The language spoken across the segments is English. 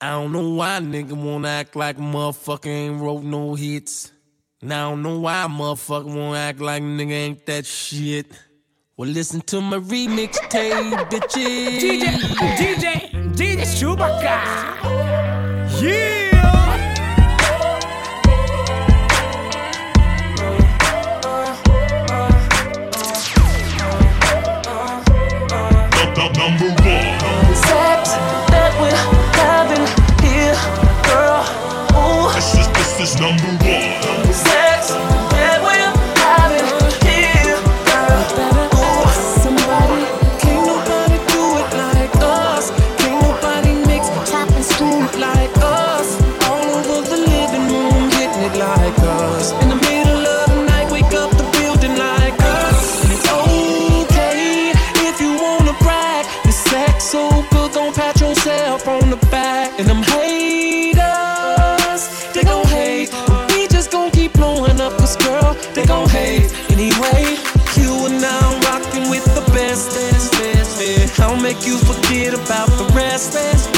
I don't know why nigga wanna act like motherfucker ain't wrote no hits. Now I don't know why motherfucker wanna act like nigga ain't that shit. Well, listen to my remix tape, bitches. DJ, DJ, DJ Chewbacca. Yeah. number one. make you forget about the rest.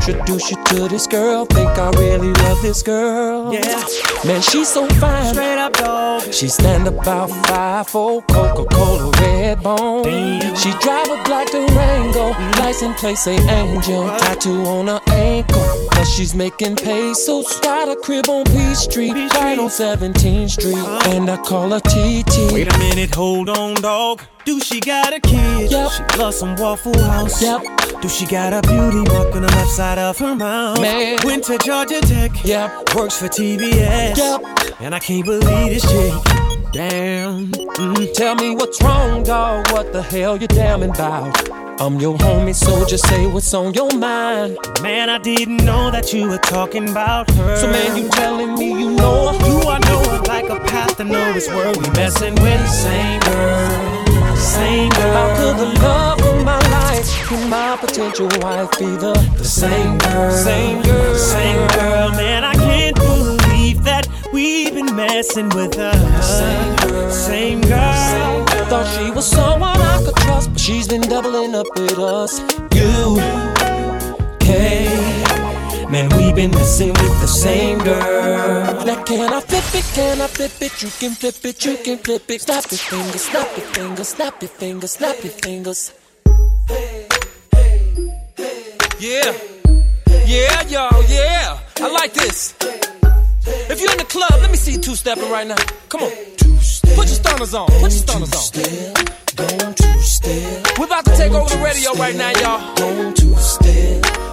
Introduce you to this girl. Think I really love this girl. Yeah. Man, she's so fine. Straight up dog. She stand about five four Coca-Cola red bone. Damn. She drive a black Durango, license plate say Angel, tattoo on her ankle. But she's making pesos. Got a crib on Peachtree, right on 17th Street, uh-huh. and I call her TT. Wait a minute, hold on, dog. Do she got a kid? Yep. She loves some Waffle House. Yep. Do she got a beauty mark on the left side of her mouth? Man. Went to Georgia Tech. Yep. Works for TBS. Yep. And I can't believe this chick. Damn. Mm. Tell me what's wrong, dog. What the hell you damning about? I'm your homie, so just say what's on your mind. Man, I didn't know that you were talking about her. So man, you telling me you know her? You I know her like a path to know it's where we messing with the same girl. Same girl. How could the love of my and my potential wife be the, the same girl? Same girl. Same girl, man, I can't believe that we've been messing with her. Same girl. Same girl. Thought she was someone I could trust, but she's been doubling up with us. You, K, man, we've been messing with the same girl. Now can I flip it? Can I flip it? You can flip it, you can flip it. Snap your fingers, snap your fingers, snap your fingers, snap your fingers. Yeah. Yeah, y'all, yeah. I like this. If you're in the club, let me see you two stepping right now. Come on. Put your stunners on. Put your stunners on. We're about to take over the radio right now, y'all.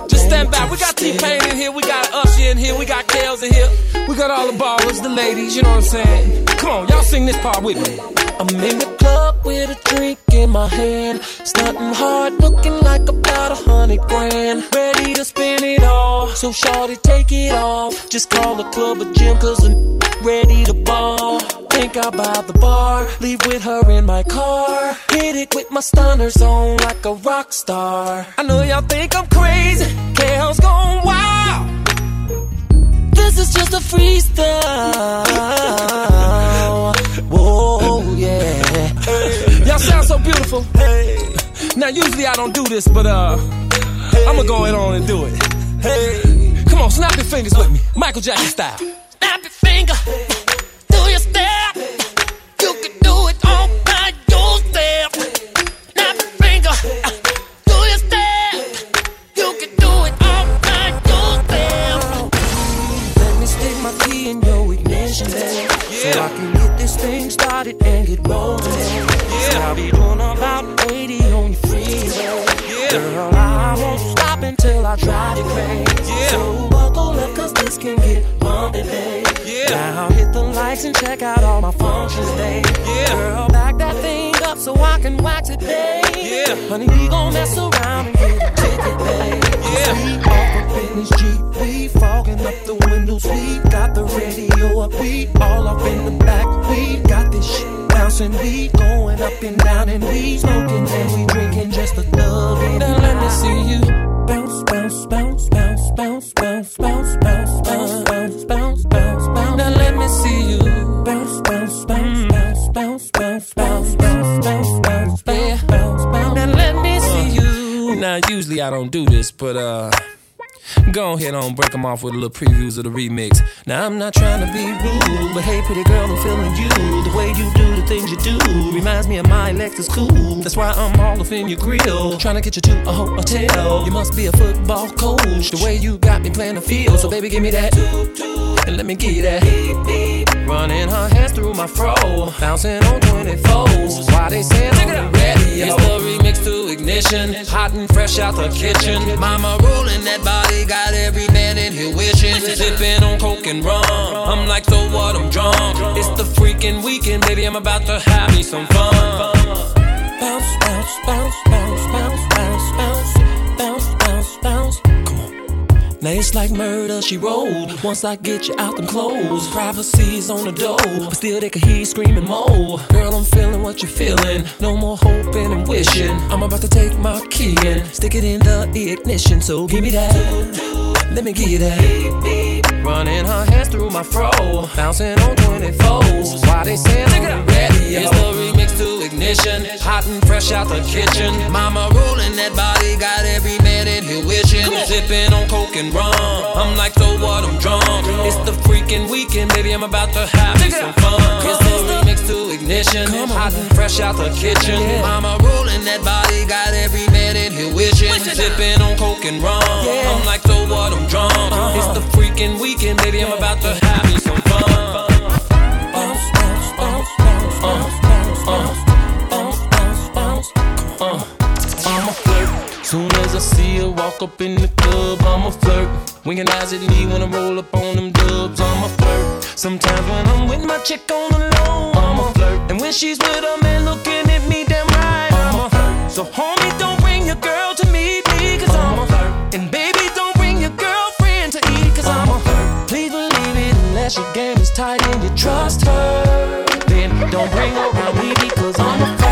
Just stand back. We got T-Pain in here. We got Usher in here. We got Kells in here. We got all the ballers, the ladies. You know what I'm saying? Come on, y'all sing this part with me. I'm in the club with a drink in my hand. Stunting hard, looking like about a hundred grand. Ready to spin it all. So shorty, take it off. Just call the club a gym, cause I'm ready to ball. Think I'll buy the bar. Leave with her in my car. Hit it with my stunners on like a rock star. I know y'all think I'm crazy. Kells gone wild. This is just a freestyle. Whoa, yeah. Y'all sound so beautiful. Now, usually I don't do this, but uh, I'ma go ahead on and do it. Hey, come on, snap your fingers with me, Michael Jackson style. Snap your finger, do your step. You can do it all by yourself. Snap your finger, do your step. You can do it all by yourself. Let me stick my key in your ignition, babe. So I can get this thing started and get rolling. Yeah. I'll be doing about 80 on your freeway. Yeah. Girl, I won't stop until I drive you crazy. Yeah. So buckle up, cause this can get bumpy. Yeah. Now hit the lights and check out all my functions, babe. Yeah. Girl, back that thing up so I can wax it, babe. Yeah. Honey, we gon' mess around and get ticket, babe. Yeah. We off up in this Jeep, we fogging up the windows, we got the radio up, we all up in the back, we got this shit bouncing, we going up and down and we smoking and we drinking just a love it. Now let me see you bounce, bounce, bounce, bounce, bounce, bounce, bounce, bounce, bounce, bounce, bounce, bounce, bounce. Now let me see you bounce, bounce, bounce, bounce, bounce, bounce, bounce, bounce, bounce, bounce, bounce, bounce, bounce. Now let me see you. Now, usually I don't do this, but uh, go ahead on break them off with a little previews of the remix. Now I'm not trying to be rude, but hey, pretty girl, I'm feeling you. The way you do the things you do reminds me of my Lexus cool. That's why I'm all up in your grill, trying to get you to a hotel. You must be a football coach. The way you got me playing the field, so baby, give me that and let me get that. Beep, beep. Running her hands through my fro, bouncing on 24s. Why they saying look the ready? It's the remix to ignition, hot and fresh out the kitchen. Mama rolling that body, got every man in here wishing. Sipping on coke and rum, I'm like so what? I'm drunk. It's the freaking weekend, baby. I'm about to have me some fun. Bounce, bounce, bounce, bounce, bounce, bounce, bounce. Now it's like murder, she rolled. Once I get you out them clothes, privacy's on the door, but still they can hear you screaming more. Girl, I'm feeling what you're feeling. No more hoping and wishing. I'm about to take my key and stick it in the ignition. So give me that. Let me give you that. Running her hands through my fro, bouncing on 24s. Why they saying I'm ready? It's the remix to ignition, hot and fresh out the kitchen. Mama rolling that body, got every man in here wishing. sipping on coke and rum. I'm like, so what? I'm drunk. It's the freaking weekend, baby. I'm about to have me some fun. It's the remix to ignition, hot and fresh out the kitchen. Mama rolling that body, got every man in here wishing. Sipping on coke and rum. I'm like, so what? I'm drunk. It's the freaking weekend, baby. I'm about to have me some fun. Soon as I see her walk up in the club, I'ma flirt. Winking eyes at me when I roll up on them dubs, I'ma flirt. Sometimes when I'm with my chick on the low, I'ma flirt. And when she's with a man looking at me damn right, I'ma flirt. So homie, don't bring your girl to meet me, cause I'ma flirt. And baby, don't bring your girlfriend to eat, cause I'ma flirt. Please believe it, unless your game is tight and you trust her. Then don't bring her around me because I'm a flirt.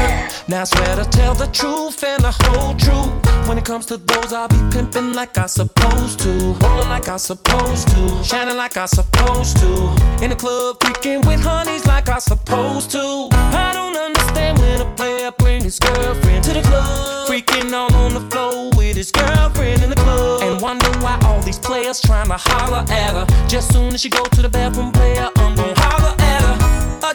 Now I swear to tell the truth and the whole truth. When it comes to those, I'll be pimping like I supposed to. Rolling like I supposed to. Shining like I supposed to. In the club, freaking with honeys like I supposed to. I don't understand when a player bring his girlfriend to the club. Freaking all on the floor with his girlfriend in the club. And wonder why all these players trying to holler at her. Just soon as she go to the bathroom, player, I'm gon' holler at her. A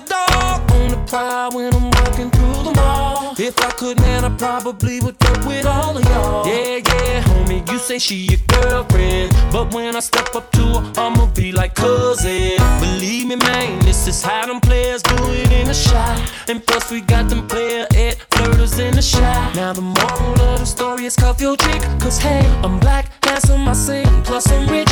prowl when I'm walking through the mall. If I could, man, I probably would fuck with all of y'all. Yeah, yeah, homie, you say she your girlfriend. But when I step up to her, I'ma be like cousin. Believe me, man, this is how them players do it in the shot. And plus, we got them player at flirters in the shot. Now, the moral of the story is cuff your chick. Cause hey, I'm black, handsome, I sing. Plus, I'm rich,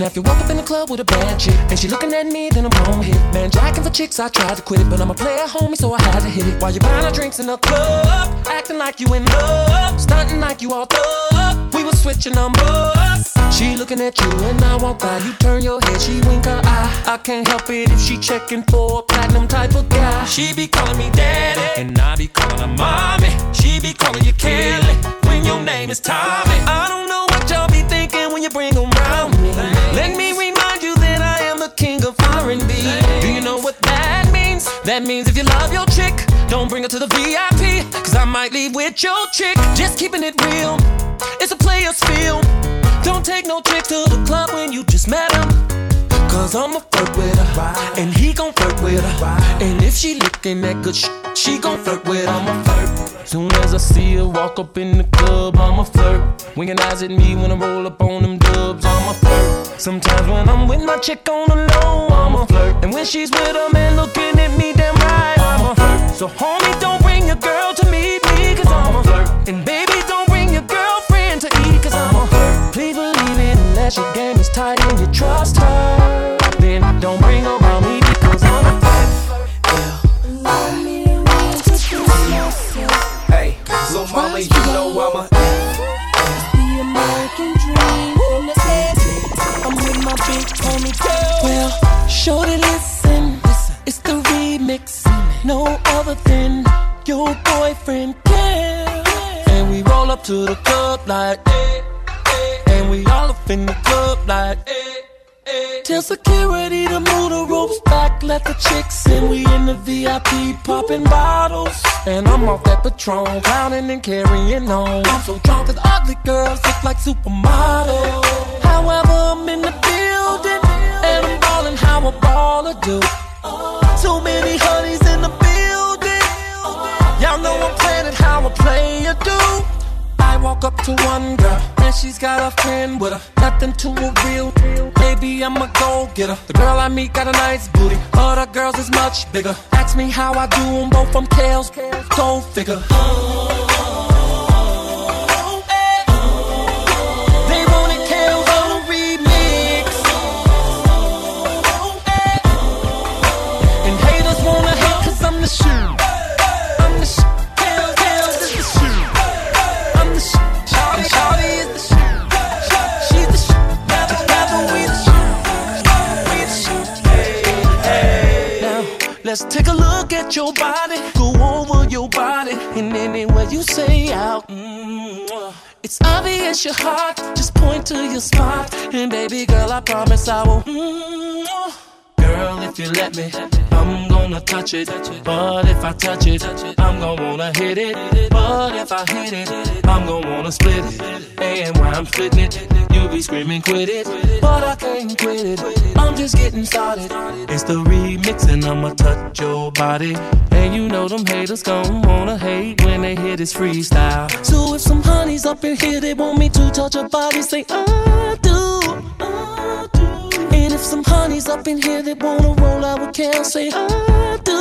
Now, if you walk up in the club with a bad chick, and she looking at me, then I'm gon' hit. Man, jacking for chicks, I tried to quit it, but I'm a player, homie, so I had to hit it. While you buying her drinks in the club, acting like you in love, stunting like you all up. We was switching numbers. She looking at you, and I walk by. You turn your head, she wink her eye. I can't help it if she checking for a platinum type of guy. She be calling me daddy, and I be calling her mommy. She be calling you Kelly when your name is Tommy. I don't know what y'all be thinking when you bring them around me. Let me remind you that I am the king of R&B. Do you know what that means? That means if you love your chick, don't bring her to the VIP. Cause I might leave with your chick. Just keeping it real. It's a player's field. Don't take no trick to the club when you just met him. Cause I'ma flirt with her. And he gon' flirt with her. And if she looking that good sh- she gon' flirt with her. I'ma flirt. Soon as I see her walk up in the club, I'ma flirt. Winking eyes at me when I roll up on them dubs, I'ma flirt. Sometimes when I'm with my chick on the low, I'ma flirt. And when she's with a man looking at me damn right, I'ma flirt. So homie, don't bring your girl to meet me, cause I'ma flirt. And baby, don't bring your girlfriend to eat, cause I'ma flirt. Please believe it, unless your game is tight and you trust her. Patron, clowning and carrying on. I'm so drunk that ugly girls look like supermodels. However, I'm in the building and I'm ballin' how a baller do. Too many honeys in the building. Y'all know I'm playing how a player do. Walk up to one girl and she's got a friend with her. Nothing to a real. Baby, I'm a go getter. The girl I meet got a nice booty. Other girls is much bigger. Ask me how I do 'em both from Kells. Go figure. They wanted let's take a look at your body. Go over your body. And anywhere you say out. mm, It's obvious your heart. Just point to your spot. And baby girl, I promise I will. mm, girl. If you let me, I'm gonna touch it. But if I touch it, I'm gonna wanna hit it. But if I hit it, I'm gonna wanna split it. And while I'm splitting it, you be screaming, quit it. But I can't quit it. I'm just getting started. It's the remix, and I'ma touch your body. And you know them haters gon' wanna hate when they hear this freestyle. So if some honeys up in here, they want me to touch your body, say. And if some honeys up in here that wanna roll out with Cal, say I do.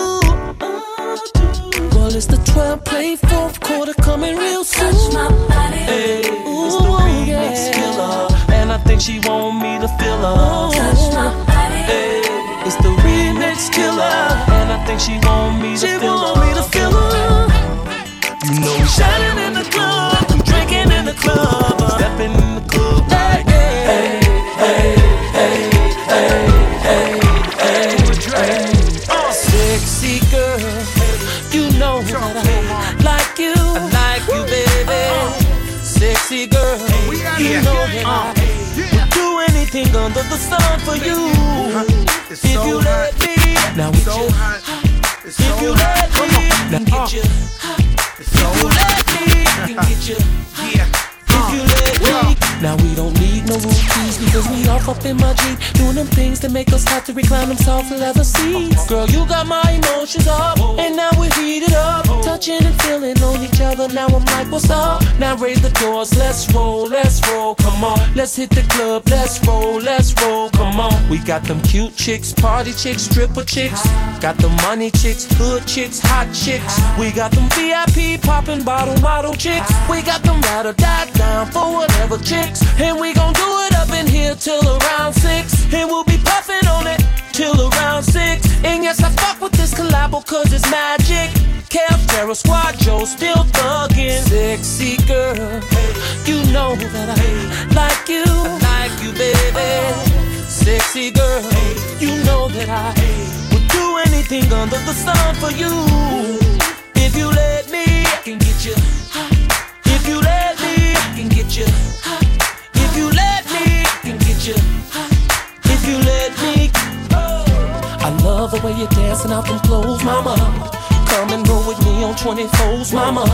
I do. Well, it's the 12 play fourth quarter coming real soon. Touch my body. Hey, it's the remix killer. And I think she want me to feel her. Touch my body. Hey, it's the remix killer. And I think she want me to She feel want her. me to feel her. You know shining in the club, drinking in the club, stepping know that uh, I would do anything under the sun for you. It's If so you hot, let me, now with so you. hot, it's If so you hot. let me, now get you. So You let me, can get you. Yeah. Now we don't need no rookies because we off up in my Jeep doing them things that make us have to recline them soft leather seats. Girl, you got my emotions up, and now we're heated up, touching and feeling on each other. Now I'm like, what's up? Now raise the doors, let's roll, let's roll, come on. Let's hit the club, let's roll, let's roll, come on. We got them cute chicks, party chicks, stripper chicks, got the money chicks, hood chicks, hot chicks. We got them VIP popping bottle model chicks. We got them ride or die down for whatever chicks. And we gon' do it up in here till around six. And we'll be puffing on it till around six. And yes, I fuck with this collabo cause it's magic. Kev, Terror Squad, Joe still thuggin'. Sexy girl, you know that I like you. like you, baby. Sexy girl, you know that I would do anything under the sun for you. If you let me, I can get you. If you let me, I can get you. If you let me, I can get you. If you let me, I love the way you're dancing out them clothes, mama. Come and go with me on 24s, mama.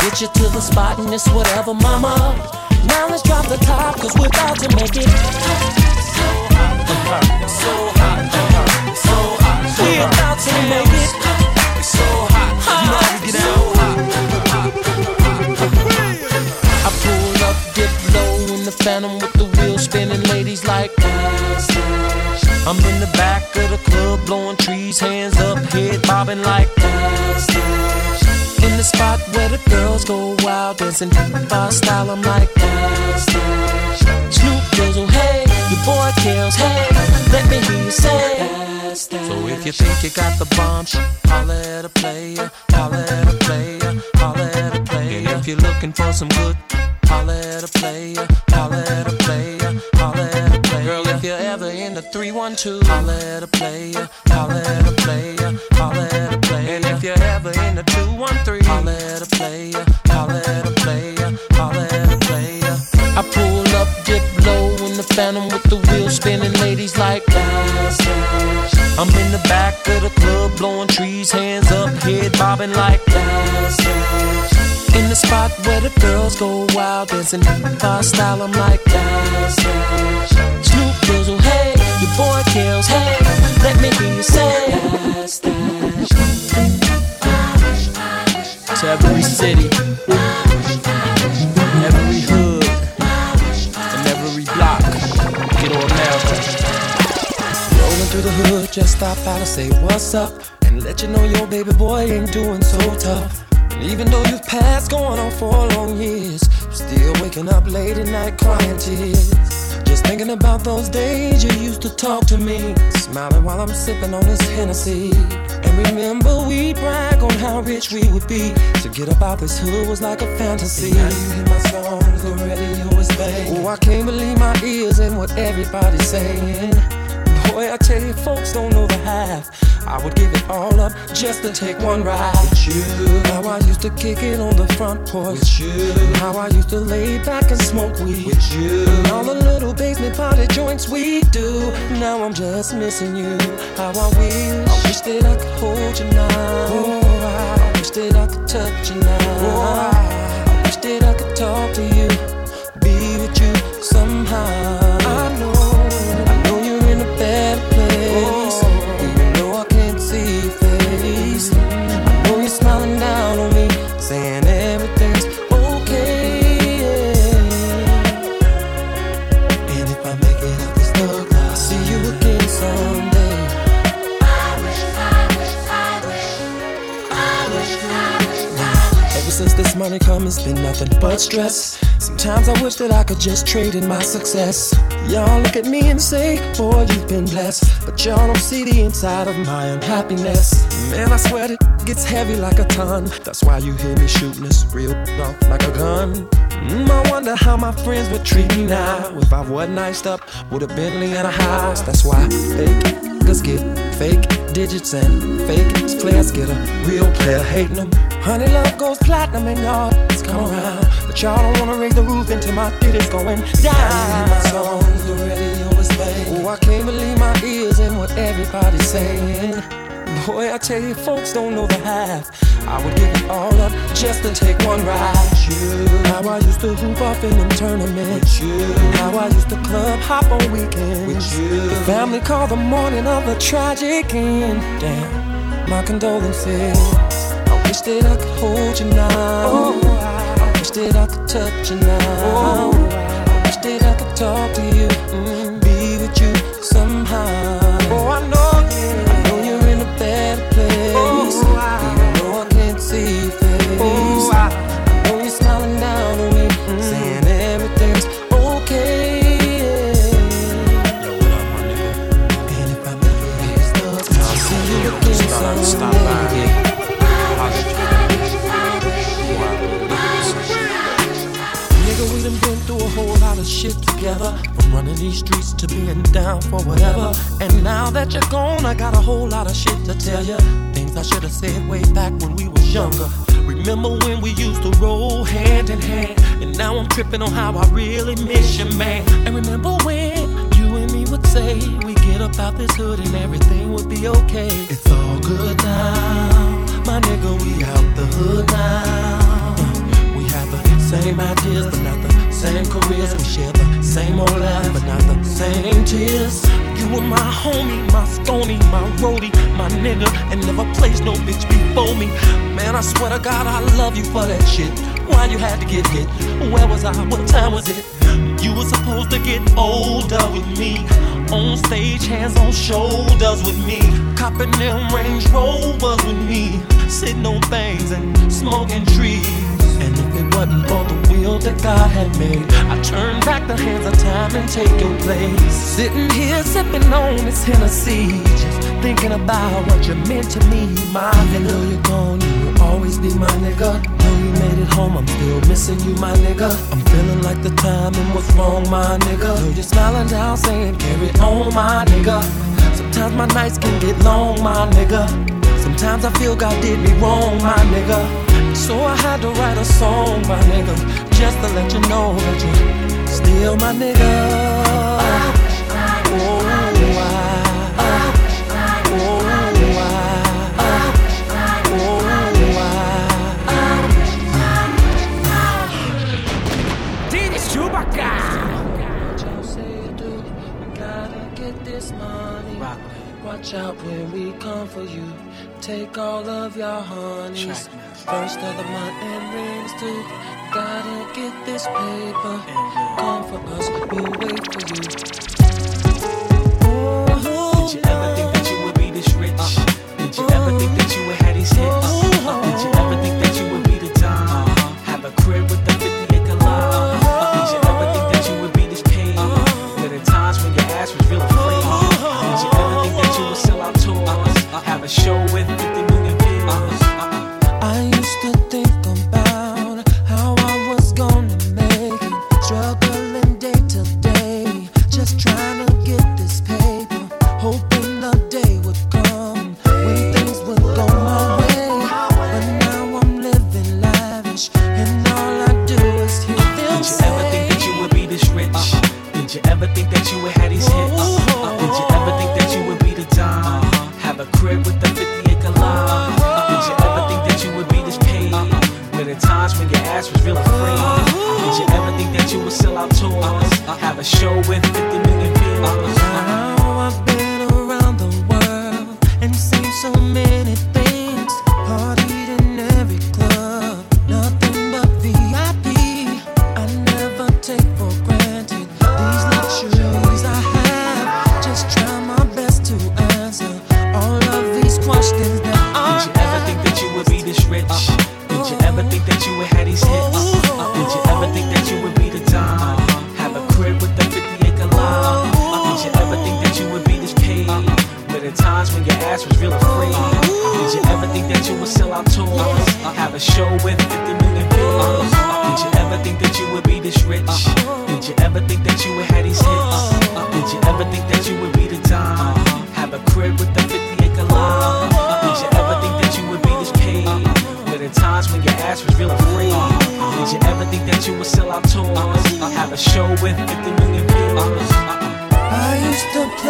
Get you to the spot and it's whatever, mama. Now let's drop the top, cause we're about to make it. So hot, so hot, so hot. We're about to make it. So hot, you know phantom with the wheels spinning, ladies like. I'm in the back of the club, blowing trees, hands up, head bobbing like. In the spot where the girls go wild, dancing by style, I'm like. Snoop Dizzle, oh, hey, your boy Kells, hey, let me hear you say. So if you think you got the bomb, holla at a player, holla at a player, holla at a player. And if you're looking for some good, holla at a player, holla at a player, holla at a player. Girl, if you're ever in the 312, holla at a player, holla at a player, holla at a player. And if you're ever in the 213, holla at a player, holla at a player, holla at a player. I pull up, dip low in the phantom with the wheels spinning, ladies like. I'm in the back of the club, blowing trees, hands up, head bobbing like dance. In the spot where the girls go wild, dancing by style, I'm like dance. Snoop Dizzle, hey, your boy Kells, hey, let me hear you say dance, dance. To every city, the hood, just stop out and say what's up. And let you know your baby boy ain't doing so tough. And even though you've passed going on for long years, still waking up late at night crying tears. Just thinking about those days you used to talk to me, smiling while I'm sipping on this Hennessy. And remember we brag on how rich we would be. To get up out this hood was like a fantasy. Now you hear my songs, the radio is banging. Oh, I can't believe my ears and what everybody's saying. I tell you, folks don't know the half. I would give it all up just to take one ride with you. How I used to kick it on the front porch with you. How I used to lay back and smoke weed with you. And all the little basement party joints we do. Now I'm just missing you. How I wish, I wish that I could hold you now. Oh, I wish that I could touch you now. Oh, I wish that I could talk to you, be with you somehow. Ever since this money come, it's been nothing but stress. Sometimes I wish that I could just trade in my success. Y'all look at me and say, boy, you've been blessed. But y'all don't see the inside of my unhappiness. Man, I swear it gets heavy like a ton. That's why you hear me shooting this real off like a gun. Mm, I wonder how my friends would treat me now if I wasn't iced up with a Bentley and a house. That's why fake niggas get fake digits and fake players get a real player hating them. Honey, love goes platinum and y'all just come around. But y'all don't wanna raise the roof until my feet is going down. My songs the radio is playing. Oh, I can't believe my ears and what everybody's saying. Boy, I tell you, folks don't know the half. I would give it all up just to take one ride. with You, how I used to hoop off in them tournaments. With you, how I used to club hop on weekends. With you, the family called the morning of a tragic end. Damn, my condolences. I wish that I could hold you now. Oh, I wish that I could touch you now. Oh, I wish that I could talk to you, mm, whole lot of shit to tell you. Things I should have said way back when we was younger. Remember when we used to roll hand in hand? And now I'm tripping on how I really miss you, man. And remember when you and me would say we get up out this hood and everything would be okay. It's all good now, my nigga. We out the hood now. We have the same ideas, but not the same careers. We share the same old life, but not the same tears. You were my homie, my stony, my roadie, my nigga, and never placed no bitch before me. Man, I swear to God, I love you for that shit. Why you had to get hit? Where was I? What time was it? You were supposed to get older with me. On stage, hands on shoulders with me. Copping them Range Rovers with me. Sitting on things and smoking trees. And for the wheel that God had made, I'd turn back the hands of time and take your place. Sitting here sipping on this Hennessy, just thinking about what you meant to me, my nigga. You're gone, you will always be my nigga. Though you made it home, I'm still missing you, my nigga. I'm feeling like the timing was wrong, my nigga. Though you're smiling down, saying carry on, my nigga. Sometimes my nights can get long, my nigga. Sometimes I feel God did me wrong, my nigga. So I had to write a song, my nigga, just to let you know that you're still my nigga. Oh, I, oh, DJ Chewbacca. Watch out when we come for you. Take all of your honeys. First of the month and rings too. Gotta get this paper. Come for us, we'll wait for you.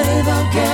Used to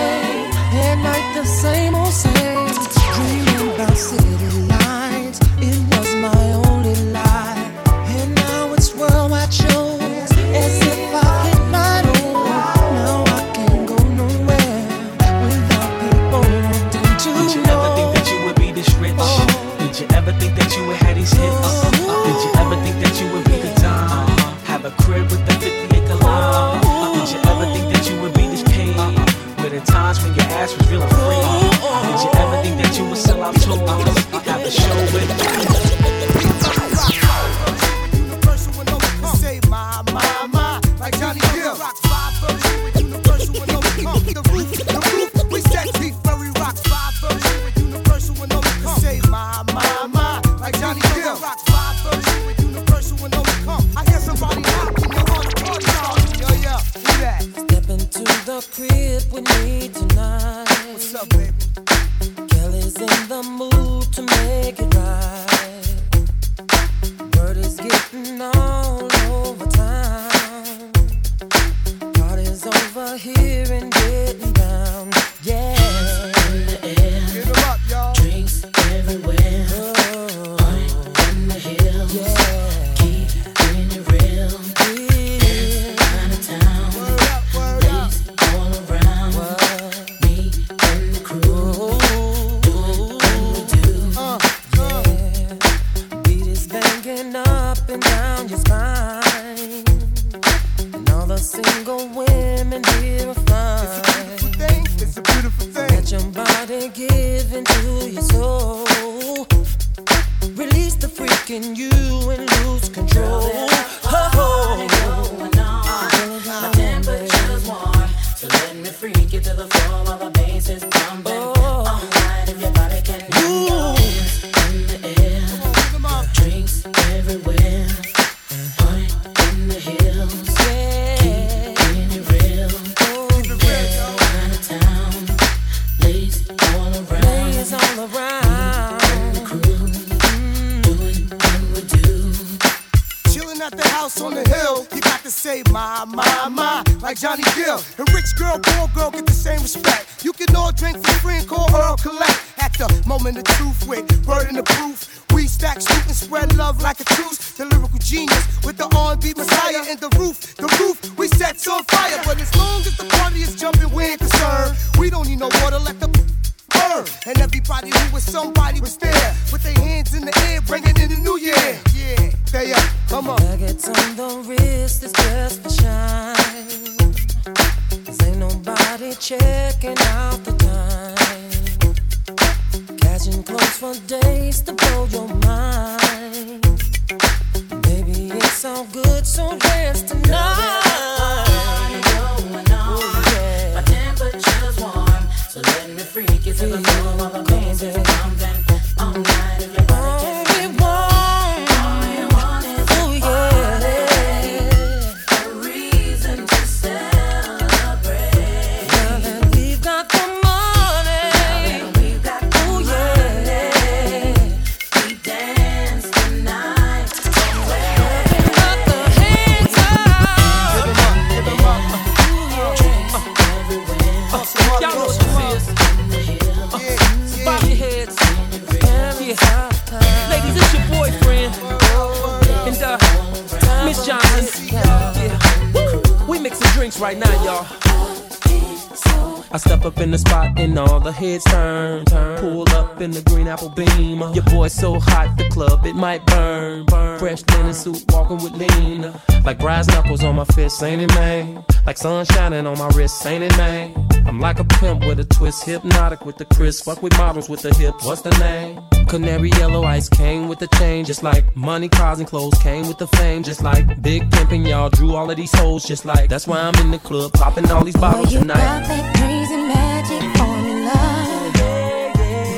on my fist, ain't it, man? Like sun shining on my wrist, ain't it, man? I'm like a pimp with a twist, hypnotic with the crisp. Fuck with models with the hips, what's the name? Canary yellow ice came with the chain, just like money, cars, and clothes came with the fame, just like big pimping. Y'all drew all of these hoes, just like that's why I'm in the club, popping all these bottles Boy, you tonight. got that crazy magic formula.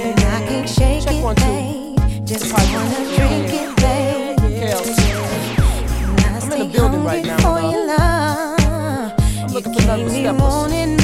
And I can't shake it, babe. Just wanna for another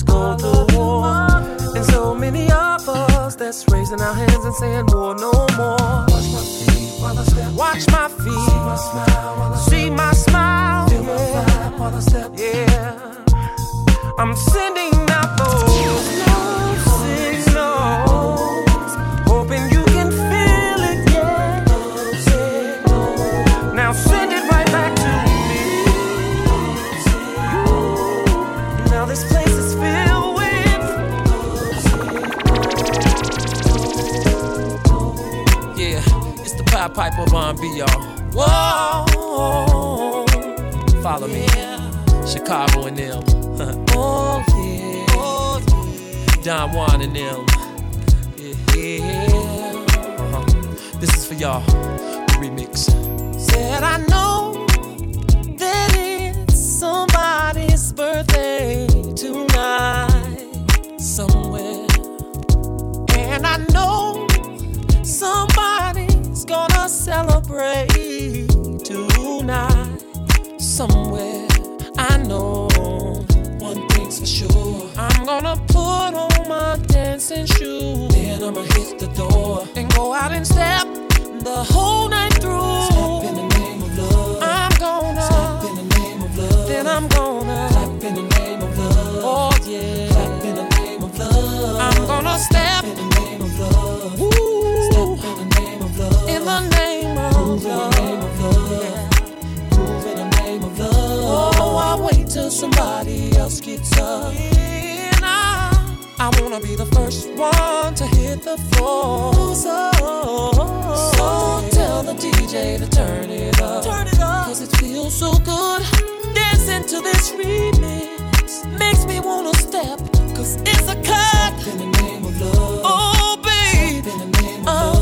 let's go to war. And so many of us that's raising our hands and saying, war no more. Watch my feet while I step. Watch my feet. See my smile while I See my smile. Feel my vibe while I step. Yeah. I'm sending Piper of R&B, y'all. Whoa, follow me, Chicago and them. oh yeah, oh, yeah. Don Juan and them. Yeah. Uh-huh. This is for y'all. The remix. Said I know that it's somebody's birthday tonight somewhere, and I know somewhere. I know one thing's for sure. I'm gonna put on my dancing shoes. Then I'ma hit the door and go out and step the whole night through. Step in the name of love. I'm gonna step in the name of love. Then I'm gonna clap in the name of love. Oh yeah. Clap in the name of love. I'm gonna step in the name of love. Ooh. Step in the name of love. In the name of love. In the name of love. Yeah. I wait till somebody else gets up. And I, I wanna be the first one to hit the floor. So, so tell the DJ to turn it up. Turn it up. Cause it feels so good. Dancing to this remix makes me wanna step. Cause it's a cut. in the name of love. Oh, babe. in the name of love.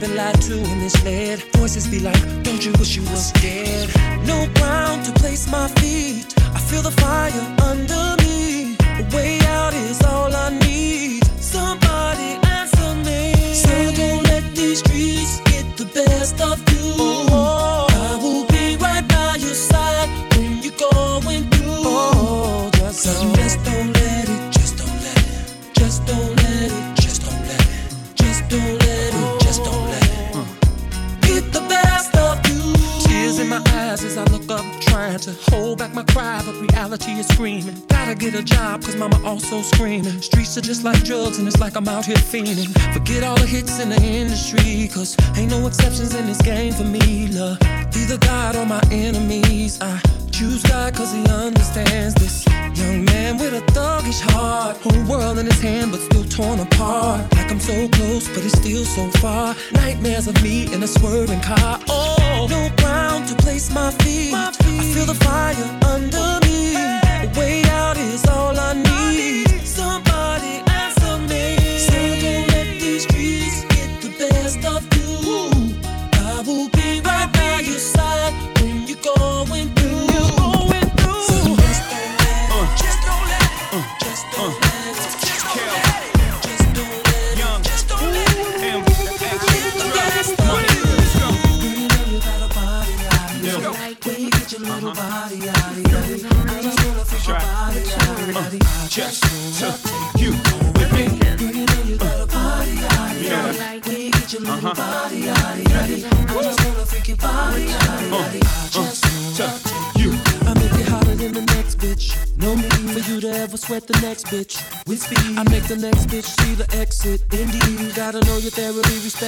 Been lied to and misled. Voices be like, don't you wish you was dead?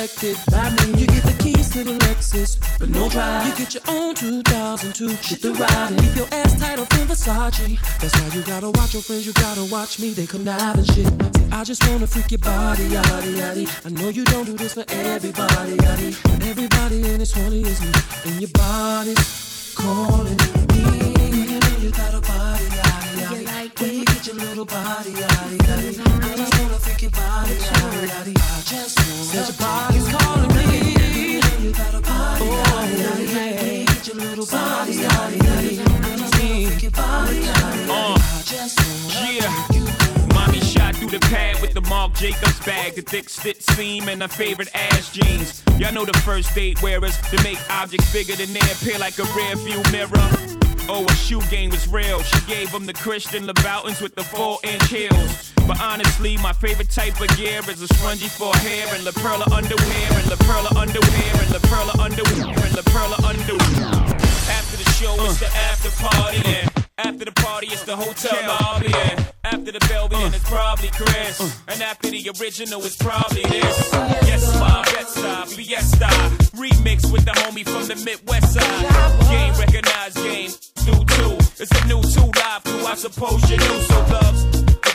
By me, you get the keys to the Lexus, but no drive. You get your own 2002. Shit the ride and leave your ass tight up in Versace. That's why you gotta watch your friends. You gotta watch me. They connive and shit. See, I just wanna freak your body, yaddy yaddy. I know you don't do this for everybody, yaddy. But everybody in this horny is me, and your body's calling me. You got a body, yaddy yaddy. You get your little body. I just wanna your body. I just wanna. Your body's calling me. You got a body, yaddy yaddy. When get your little body. I just wanna your body. I uh, just wanna. Yeah. The pad with the Marc Jacobs bag, the thick stitch seam, and her favorite ass jeans. Y'all know the first date wearers that make objects bigger than they appear like a rear view mirror. Oh, her shoe game was real. She gave them the Christian Louboutins with the four inch heels. But honestly, my favorite type of gear is a spongy for hair and La Perla underwear and La Perla underwear and La Perla underwear and La Perla underwear. Show, it's uh. the after party. And after the party, it's the hotel lobby. And after the Belvedere, it's probably Chris. Uh. And after the original, it's probably this. Yes, my Bed-Stuy, Fiesta. Remix with the homie from the Midwest side. Game recognized, game new too. It's a new two live crew, I suppose you knew. So the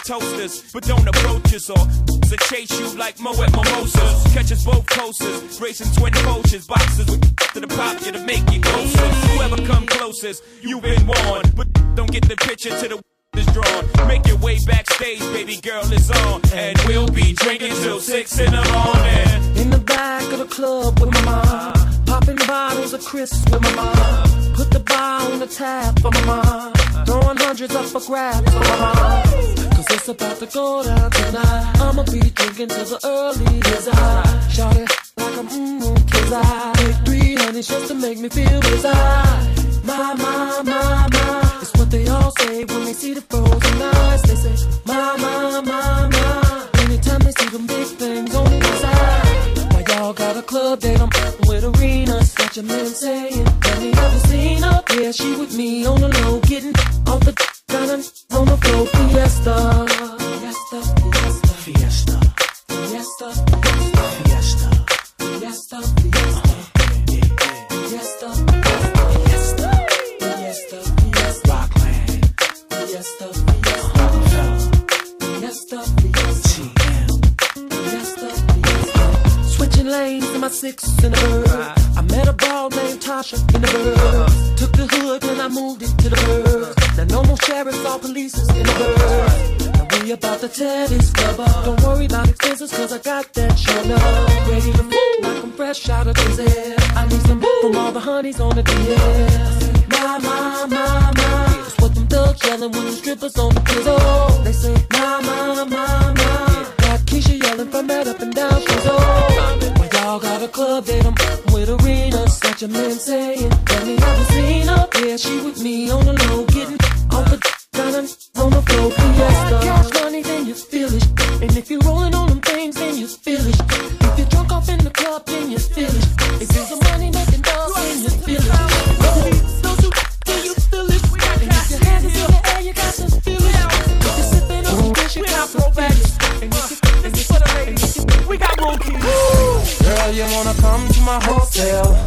toasters, but don't approach us or to chase you like Moet Mimosas. Catch us both coasters, racing twin coaches, boxes to the pop you to make you closer. Whoever come closest, you've been warned, but don't get the picture to the is drawn. Make your way backstage, baby girl is on, and we'll be drinking till six in the morning. In the back of the club with my mom. Popping bottles of crisps with my mom. Put the bar on the tap for my mom. Throwing hundreds up for grabs for my mom. Cause it's about to go down tonight. I'ma be drinking till the early desire. Shout it like I'm mmm, cause I take three honeys just to make me feel desire. My, my, my, my. It's what they all say when they see the frozen eyes. They say, my, my, my, my. Anytime they see them big things on the inside. Why y'all got a club that I'm with arenas? Got your man saying, have you ever seen her? Yeah, she with me on the low, getting off the Canon, homophobe, fiesta. Fiesta, fiesta, fiesta. Fiesta, fiesta. Fiesta, fiesta. Fiesta, fiesta. Fiesta, fiesta. Rockland. Fiesta, fiesta. Fiesta, fiesta. Fiesta, fiesta. Switching lanes in my six and a bird. I met a ball named Tasha in the bird. Uh-huh. Took the hood and I moved it to the bird. No more sheriffs or police in the bird. We about to tear this club up. Don't worry about expenses cause I got that show up. Ready to move like I'm fresh out of the I need some from all the honeys on the DL. My, my, my, my. That's what them thugs yelling when the strippers on the pizzle. They say, my, my, my, my. Got Keisha yelling from that up and down on. When y'all got a club that I'm with arenas. Such a man saying, let me have a scene up. Yeah, she with me on the low, getting off the down on the floor. Fiesta. Cash money, then you feel it. And if you're rolling on them things, then you feel it. If you're drunk off in the club, then you feel it. If you're some money making dog, then you feel it. Those who then you feel it. And if your hands is in the air, you got to feel it. If you're sipping on the dish, you got to feel it. And if you- and if you- we got room keys. Girl, you wanna come to my hotel?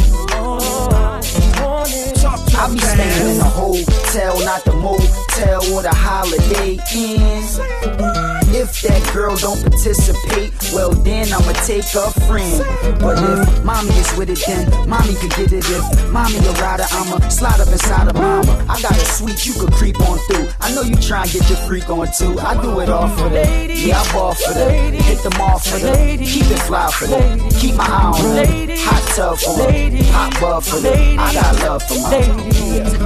I be staying in a hotel, not the motel or the holiday inn. If that girl don't participate, well then I'ma take a friend. But if mommy is with it, then mommy could get it. If mommy a rider, I'ma slide up inside of mama. I got a suite you could creep on through. I know you try and get your freak on too. I do it all for that. Yeah, I ball for that. Hit them all for that. Keep it fly for that. Keep my eye on that. Hot tub for that. Hot bub for that. I got love for my yeah.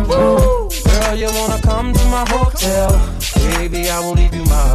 Girl, you wanna come to my hotel? Baby, I will leave you my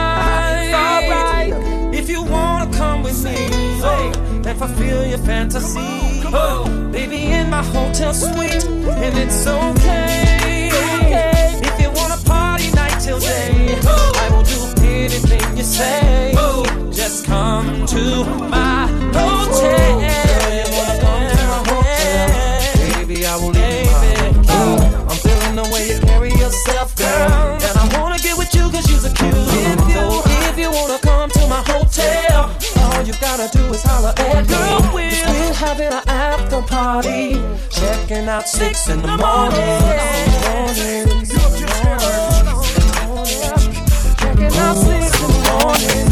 fulfill your fantasy. Oh, Baby, in my hotel suite, and it's okay. If you wanna party night till day, I will do anything you say. Just come to my hotel. Baby, I will leave my. I'm feeling the way you carry yourself, girl. Having an after party. Checking out six in the morning. Checking out six in the morning.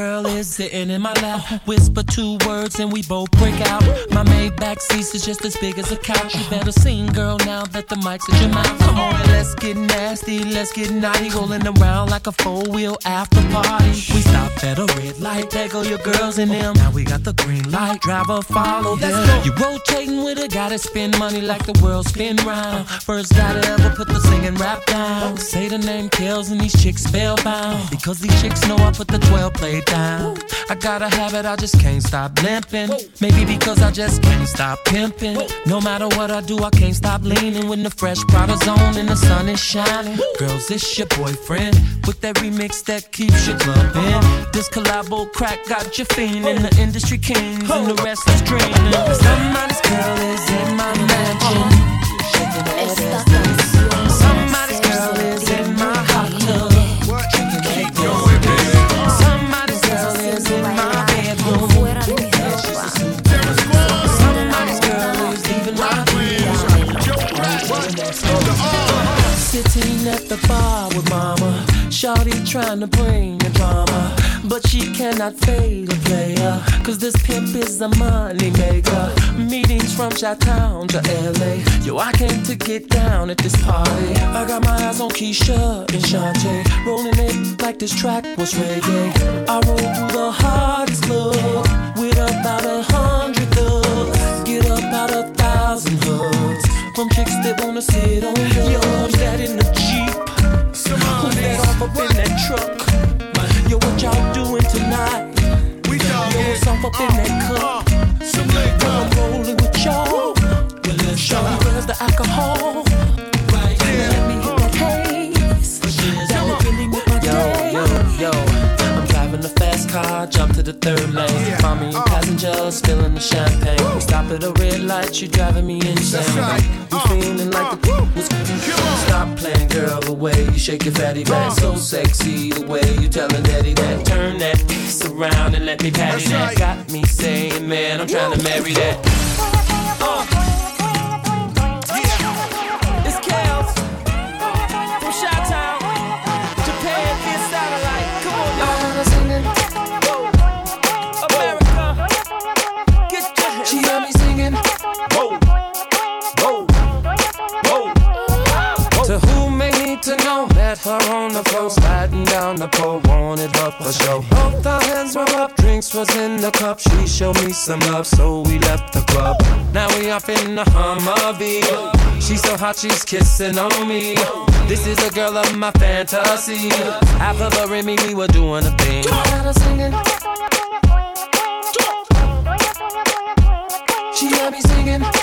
Girl is sitting in my lap. Whisper two words and we both break out. My Maybach seats is just as big as a couch. You better sing, girl, now that the mic's at your mouth. Come on, let's get nasty, let's get naughty. Rolling around like a four wheel after party. We stop at a red light, there go your girls and them. Now we got the green light, driver follow them. You rotating with a gotta spend money like the world spin round. First guy to ever put the singing rap down. Say the name Kells and these chicks spellbound. Because these chicks know I put the 12 play down. I got a habit, I just can't stop limping. Maybe because I just can't stop pimping. No matter what I do, I can't stop leaning. When the fresh Prada's on and the sun is shining. Girls, this your boyfriend. With that remix that keeps you clubbing. This collabo crack got you fiending. The industry kings and the rest is dreaming. Somebody's girl is in my mansion. Trying to bring the drama. But she cannot fade a player. Cause this pimp is a money maker. Meetings from Chi-Town to LA. Yo, I came to get down at this party. I got my eyes on Keisha and Shantae. Rolling it like this track was reggae. I roll through the hardest club the third lane. Mommy and passengers spilling the champagne. We stop at a red light, you driving me insane. You feeling like the was Stop playing, girl, the way you shake your fatty back. So sexy, the way you telling daddy that. Turn that piece around and let me patty that. Got me saying, man, I'm trying to marry that. The. She showed me some love, so we left the club. Now we off in the Humvee. She's so hot, she's kissing on me. This is the girl of my fantasy. Her and me, we were doing a thing. She got me singing.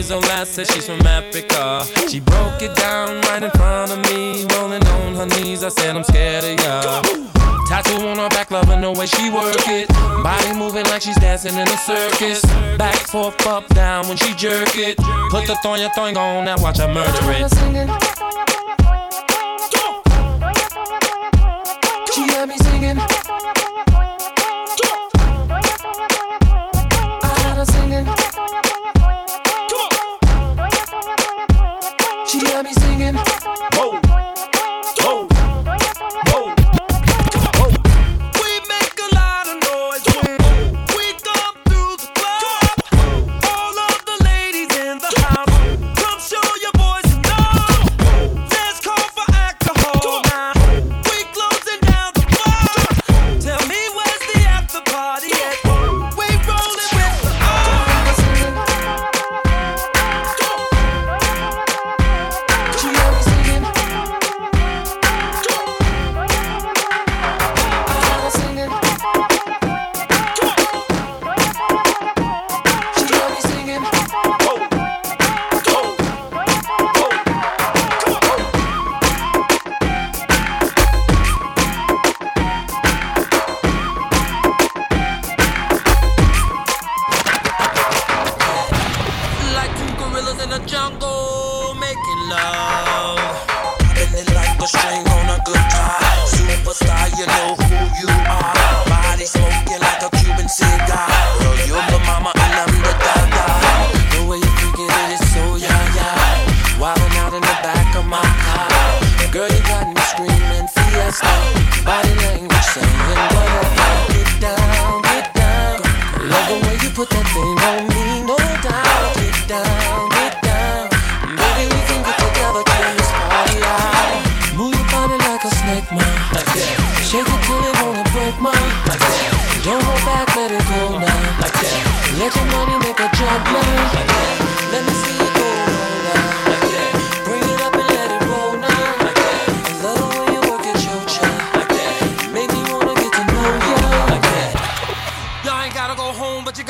Hazel eyes, said she's from Africa. She broke it down right in front of me, rolling on her knees. I said I'm scared of ya. Tattoo on her back, loving the way she work it. Body moving like she's dancing in a circus. Back, forth, up, down when she jerk it. Put the thong, your thong on, now watch her murder it.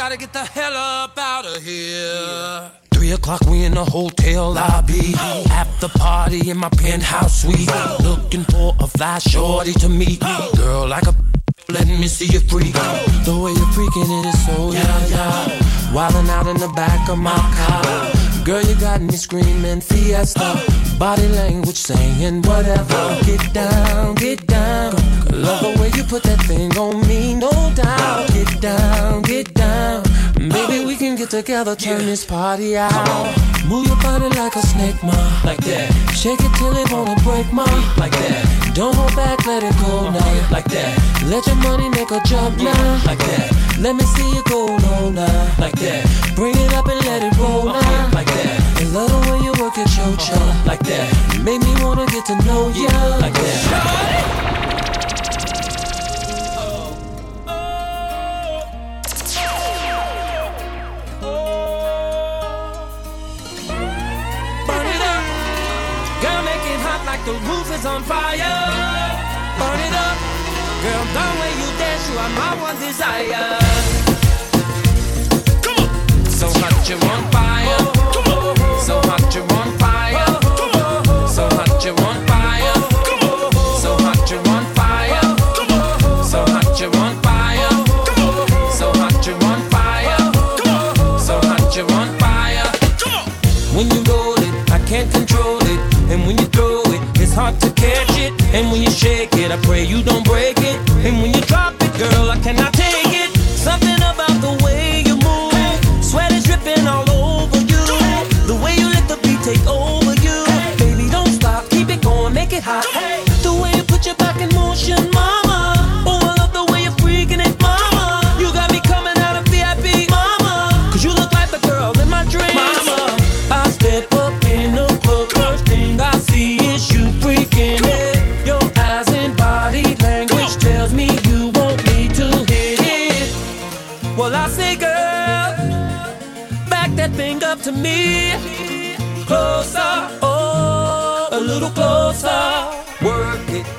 Gotta get the hell up out of here. Three o'clock, we in the hotel lobby. After party in my penthouse suite. Looking for a fly shorty to meet. Girl, like a Let me see you freak. The way you're freaking it is so yeah yeah. Wildin' out in the back of my car. Girl, you got me screaming fiesta. Body language saying whatever. Get down, get down. Love the way you put that thing on me, no doubt. Get down, get down. Maybe we can get together, turn this party out. Move your body like a snake, ma. Like that. Shake it till it wanna break, ma. Like that. Don't hold back, let it go now. Like that. Let your money make a jump now. Like that. Let me see you go now. Like that. Bring it up and let it roll uh-huh. now. Like that. And love the way you work at your uh-huh. job. Like that. Make me wanna get to know you. Like that. Like the roof is on fire. Burn it up. Girl, the way you dance, you are my one desire. Come on. So hot you're on fire. And when you shake it, I pray you don't break it. And when you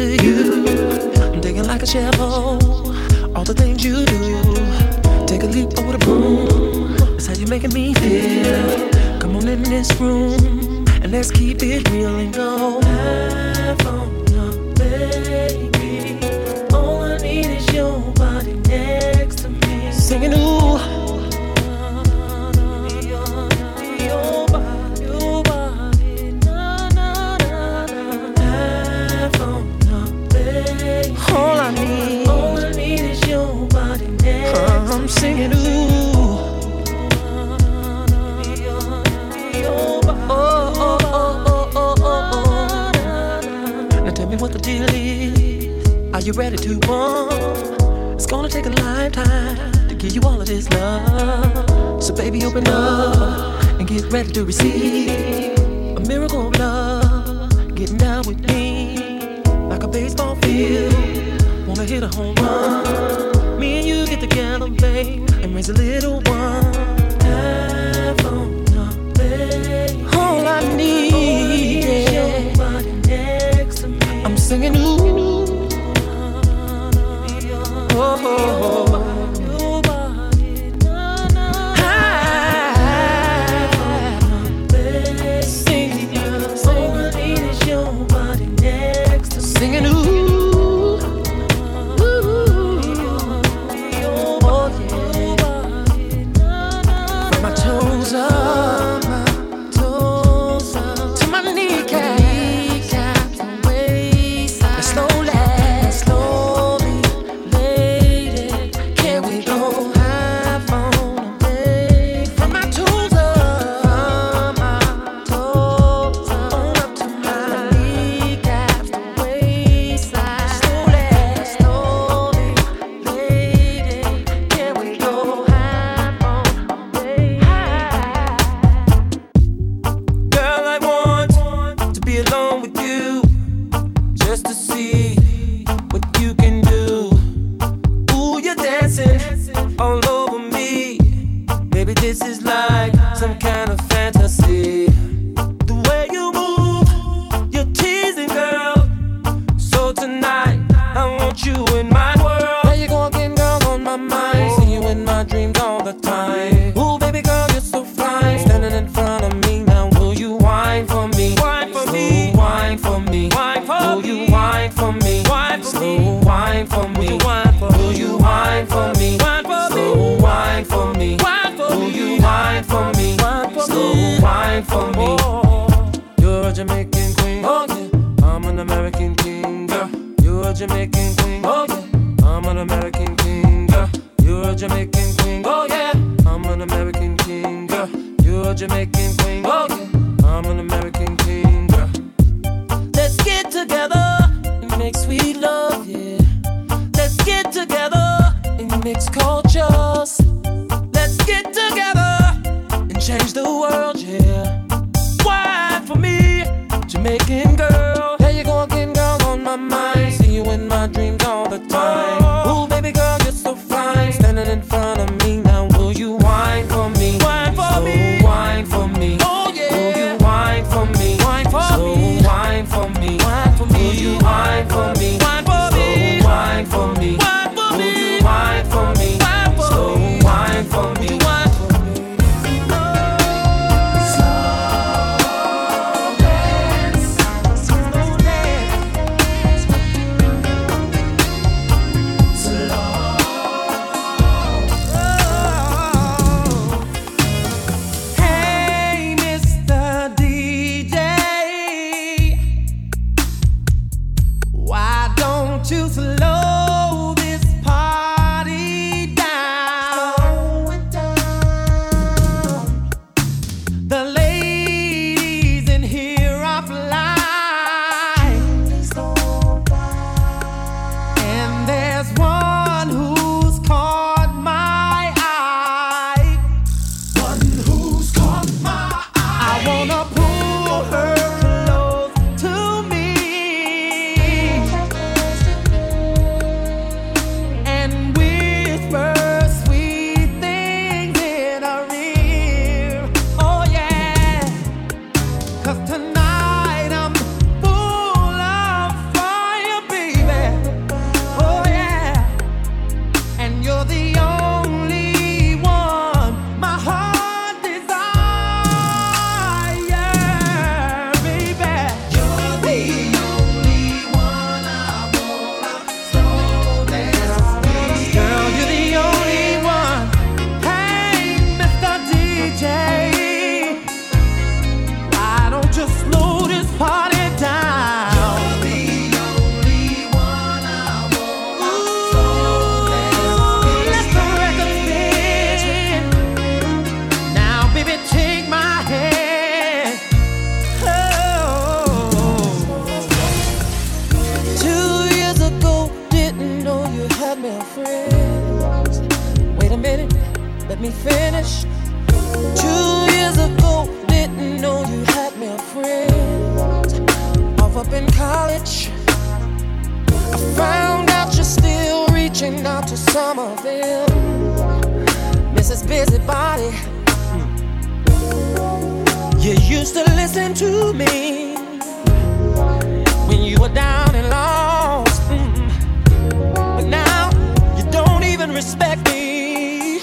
to you. I'm digging like a shovel. All the things you do. Take a leap over the boom. That's how you're making me feel. Come on in this room and let's keep it real and go. Now tell me what the deal is. Are you ready to warm? It's gonna take a lifetime to give you all of this love. So baby, open up and get ready to receive a miracle of love. Get down with me like a baseball field. Wanna hit a home run? Me and you get together, babe always a little one. Used to listen to me when you were down and lost. Mm. But now you don't even respect me.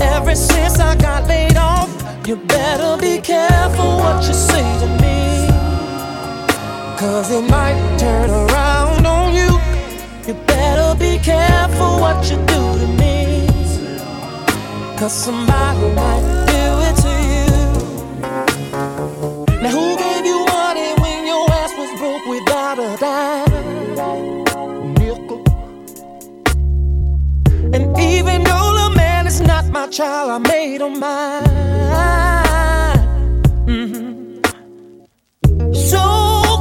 Ever since I got laid off, you better be careful what you say to me. Cause it might turn around on you. You better be careful what you do to me. Cause somebody might child, I made him mine. Mhm. So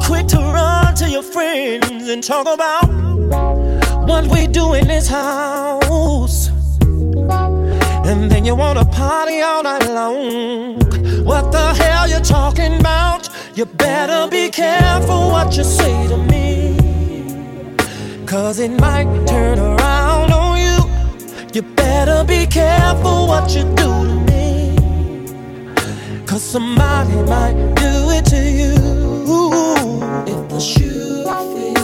quick to run to your friends and talk about what we do in this house. And then you wanna party all night long. What the hell you talking about? You better be careful what you say to me. Cause it might turn around on better be careful what you do to me. Cause somebody might do it to you. If the shoe fits,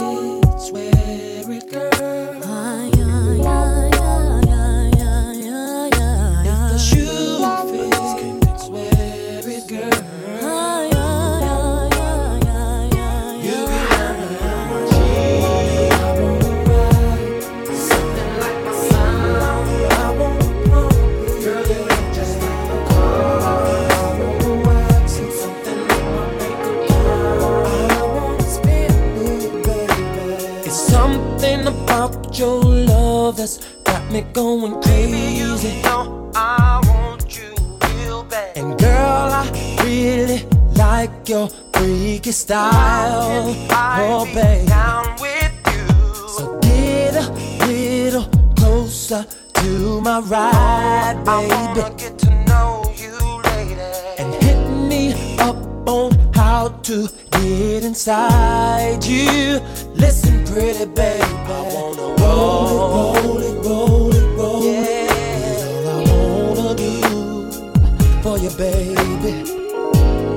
that's got me going crazy. I want you real bad. And girl, I really like your freaky style. Oh, babe. Down with you. So get a little closer to my ride, baby. get to know you, lady. And hit me up on how to get inside you. Listen, pretty baby. I wanna roll it, roll it, roll it, roll it. Yeah, all I wanna do for you, baby.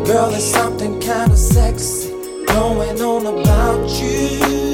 Girl, there's something kinda sexy going on about you,